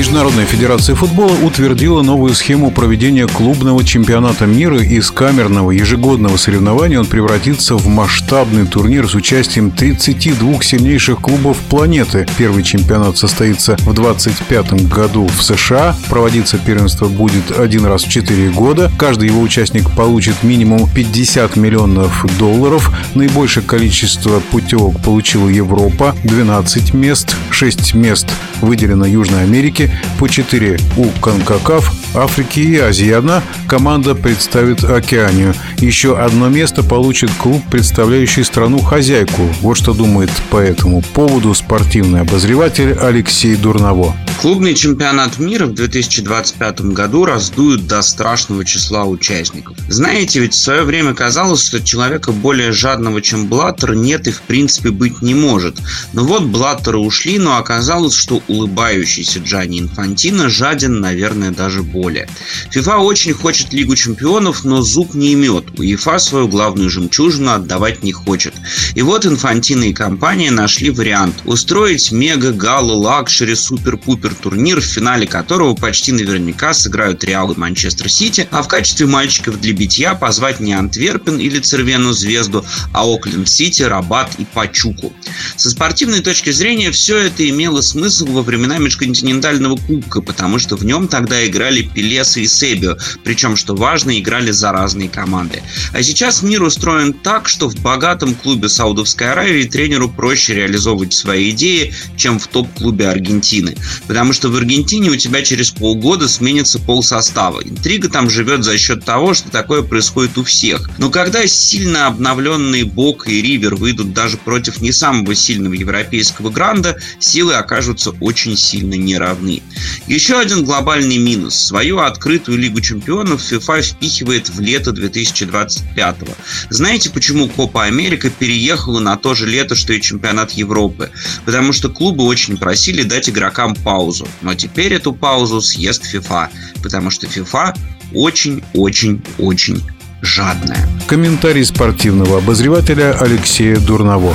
Международная федерация футбола утвердила новую схему проведения клубного чемпионата мира. Из камерного ежегодного соревнования он превратится в масштабный турнир с участием 32 сильнейших клубов планеты. Первый чемпионат состоится в 2025 году в США. Проводиться первенство будет один раз в 4 года. Каждый его участник получит минимум 50 миллионов долларов. Наибольшее количество путевок получила Европа – 12 мест, 6 мест выделено Южной Америке, по 4 у Конкакаф, Африки и Азии. Одна команда представит Океанию. Еще одно место получит клуб, представляющий страну-хозяйку. Вот что думает по этому поводу спортивный обозреватель Алексей Дурново. Клубный чемпионат мира в 2025 году раздуют до страшного числа участников. Знаете, ведь в свое время казалось, что человека более жадного, чем Блаттер, нет и в принципе быть не может. Но вот Блаттеры ушли, но оказалось, что улыбающийся Джанни Инфантино жаден, наверное, даже более. ФИФА очень хочет Лигу чемпионов, но зуб неймет. УЕФА свою главную жемчужину отдавать не хочет. И вот Инфантино и компания нашли вариант устроить мега-гала-luxury-супер-пупер турнир, в финале которого почти наверняка сыграют Реал и Манчестер Сити, а в качестве мальчиков для битья позвать не Антверпен или Црвену Звезду, а Окленд Сити, Рабат и Пачуку. Со спортивной точки зрения все это имело смысл во времена межконтинентального кубка, потому что в нем тогда играли Пелеса и Себио, причем, что важно, играли за разные команды. А сейчас мир устроен так, что в богатом клубе Саудовской Аравии тренеру проще реализовывать свои идеи, чем в топ-клубе Аргентины. Потому что в Аргентине у тебя через полгода сменится пол состава. Интрига там живет за счет того, что такое происходит у всех. Но когда сильно обновленные Бок и Ривер выйдут даже против не самого сильного европейского гранда, силы окажутся очень сильно неравны. Еще один глобальный минус. Свою открытую Лигу чемпионов FIFA впихивает в лето 2025 -го. Знаете, почему Копа Америка переехала на то же лето, что и чемпионат Европы? Потому что клубы очень просили дать игрокам паузу. Но теперь эту паузу съест FIFA. Потому что FIFA очень-очень-очень жадная. Комментарий спортивного обозревателя Алексея Дурново.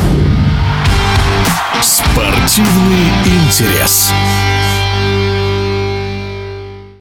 Спортивный интерес.